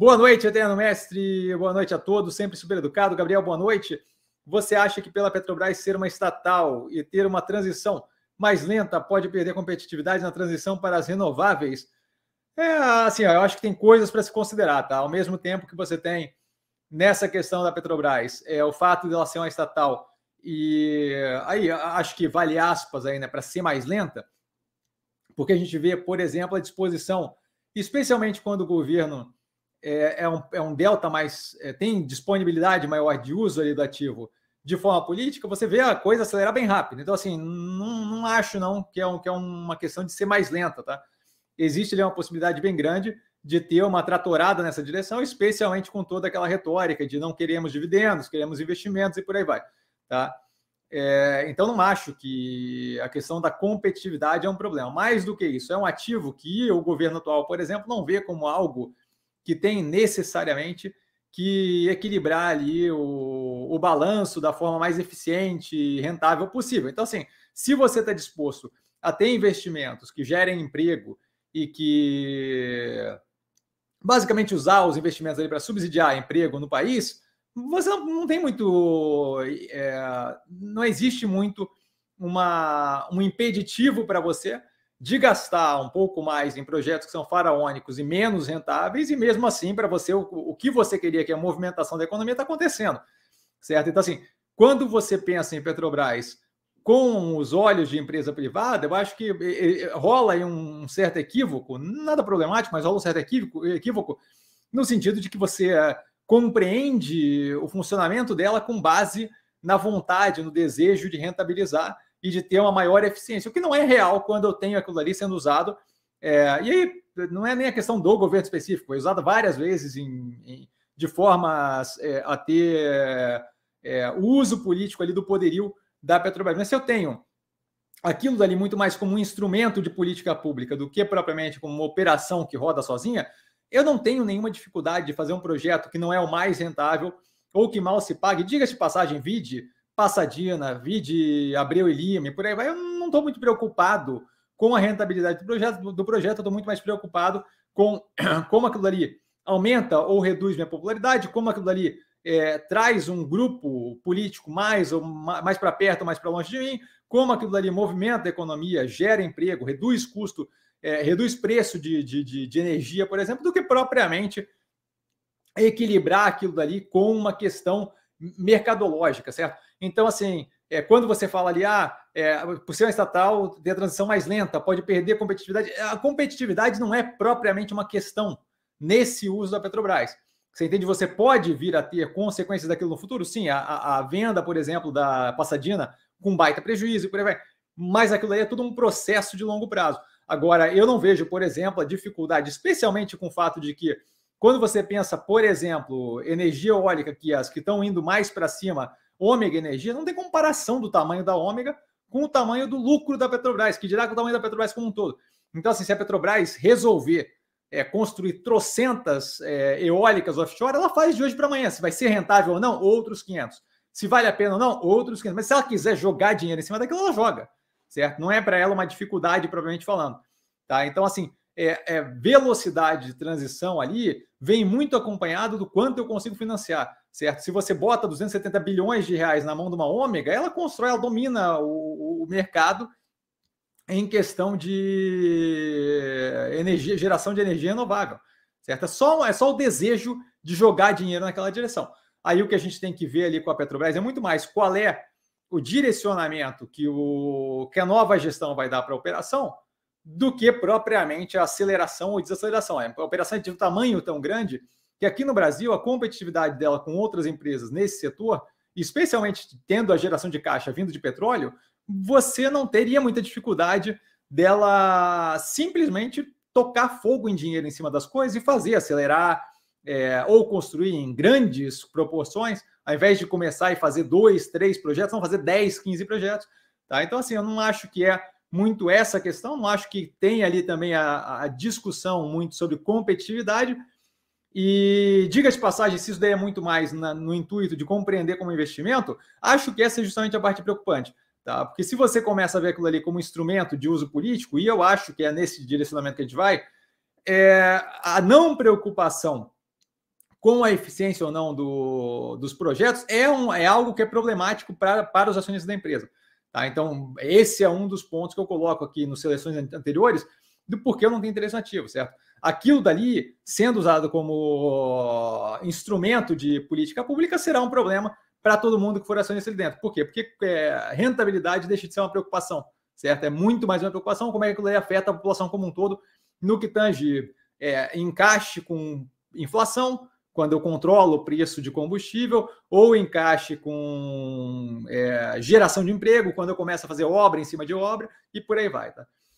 Boa noite, Eterno Mestre. Boa noite a todos, sempre super educado. Gabriel, boa noite. Você acha que pela Petrobras ser uma estatal e ter uma transição mais lenta pode perder competitividade na transição para as renováveis? É assim, eu acho que tem coisas para se considerar, tá? Ao mesmo tempo que você tem nessa questão da Petrobras, é o fato de ela ser uma estatal e aí acho que vale aspas aí, né, para ser mais lenta, porque a gente vê, por exemplo, a disposição, especialmente quando o governo é, é, um, é um delta mais, é, tem disponibilidade maior de uso ali do ativo de forma política, você vê a coisa acelerar bem rápido. Então, assim, não, não acho não que é, um, que é uma questão de ser mais lenta, tá? Existe ali uma possibilidade bem grande de ter uma tratorada nessa direção, especialmente com toda aquela retórica de não queremos dividendos, queremos investimentos e por aí vai, tá? É, então, não acho que a questão da competitividade é um problema. Mais do que isso, é um ativo que o governo atual, por exemplo, não vê como algo que tem necessariamente que equilibrar ali o, o balanço da forma mais eficiente e rentável possível. Então, assim, se você está disposto a ter investimentos que gerem emprego e que basicamente usar os investimentos ali para subsidiar emprego no país, você não, tem muito. É, não existe muito uma, um impeditivo para você de gastar um pouco mais em projetos que são faraônicos e menos rentáveis, e mesmo assim, para você, o, o, que você queria, que é a movimentação da economia, está acontecendo. Certo? Então, assim, quando você pensa em Petrobras com os olhos de empresa privada, eu acho que rola aí um certo equívoco, nada problemático, mas rola um certo equívoco, equívoco no sentido de que você eh, compreende o funcionamento dela com base na vontade, no desejo de rentabilizar e de ter uma maior eficiência, o que não é real quando eu tenho aquilo ali sendo usado. É, e aí não é nem a questão do governo específico, é usado várias vezes em, em, de forma é, a ter é, o uso político ali do poderio da Petrobras. Mas se eu tenho aquilo dali muito mais como um instrumento de política pública do que propriamente como uma operação que roda sozinha, eu não tenho nenhuma dificuldade de fazer um projeto que não é o mais rentável ou que mal se pague. Diga-se de passagem, vide Passadina, Vide, Abreu e Lima e por aí vai, eu não estou muito preocupado com a rentabilidade do projeto, do projeto, estou muito mais preocupado com como aquilo ali aumenta ou reduz minha popularidade, como aquilo ali é, traz um grupo político mais ou mais para perto, mais para longe de mim, como aquilo ali movimenta a economia, gera emprego, reduz custo, é, reduz preço de, de, de, de, energia, por exemplo, do que propriamente equilibrar aquilo dali com uma questão mercadológica, certo? Então, assim, é, quando você fala ali, ah, é, por ser uma estatal, tem a transição mais lenta, pode perder competitividade. A competitividade não é propriamente uma questão nesse uso da Petrobras. Você entende? Você pode vir a ter consequências daquilo no futuro? Sim, a, a venda, por exemplo, da Passadina com baita prejuízo e por aí vai. Mas aquilo aí é tudo um processo de longo prazo. Agora, eu não vejo, por exemplo, a dificuldade, especialmente com o fato de que, quando você pensa, por exemplo, energia eólica, que as que estão indo mais para cima Ômega Energia, não tem comparação do tamanho da Ômega com o tamanho do lucro da Petrobras, que dirá com o tamanho da Petrobras como um todo. Então, assim, se a Petrobras resolver é, construir trocentas é, eólicas offshore, ela faz de hoje para amanhã. Se vai ser rentável ou não, outros 500. Se vale a pena ou não, outros 500. Mas se ela quiser jogar dinheiro em cima daquilo, ela joga, certo? Não é para ela uma dificuldade, propriamente falando. Tá? Então, assim, é, é, velocidade de transição ali vem muito acompanhado do quanto eu consigo financiar certo? Se você bota 270 bilhões de reais na mão de uma ômega, ela constrói, ela domina o, o mercado em questão de energia, geração de energia renovável, certo? É só, é só o desejo de jogar dinheiro naquela direção. Aí o que a gente tem que ver ali com a Petrobras é muito mais qual é o direcionamento que, o, que a nova gestão vai dar para a operação do que propriamente a aceleração ou desaceleração. A operação é de um tamanho tão grande que aqui no Brasil a competitividade dela com outras empresas nesse setor, especialmente tendo a geração de caixa vindo de petróleo, você não teria muita dificuldade dela simplesmente tocar fogo em dinheiro em cima das coisas e fazer acelerar é, ou construir em grandes proporções, ao invés de começar e fazer dois, três projetos, vão fazer 10, 15 projetos. Tá? Então, assim, eu não acho que é muito essa questão, não acho que tem ali também a, a discussão muito sobre competitividade, e diga de passagem, se isso daí é muito mais na, no intuito de compreender como investimento, acho que essa é justamente a parte preocupante. Tá? Porque se você começa a ver aquilo ali como instrumento de uso político, e eu acho que é nesse direcionamento que a gente vai, é, a não preocupação com a eficiência ou não do, dos projetos é, um, é algo que é problemático pra, para os acionistas da empresa. Tá? Então, esse é um dos pontos que eu coloco aqui nas seleções anteriores do porquê eu não tenho interesse ativo, certo? Aquilo dali, sendo usado como instrumento de política pública, será um problema para todo mundo que for acionista ali dentro. Por quê? Porque é, rentabilidade deixa de ser uma preocupação, certo? É muito mais uma preocupação como é que aquilo afeta a população como um todo no que tange é, encaixe com inflação, quando eu controlo o preço de combustível, ou encaixe com é, geração de emprego, quando eu começo a fazer obra em cima de obra, e por aí vai. Tá?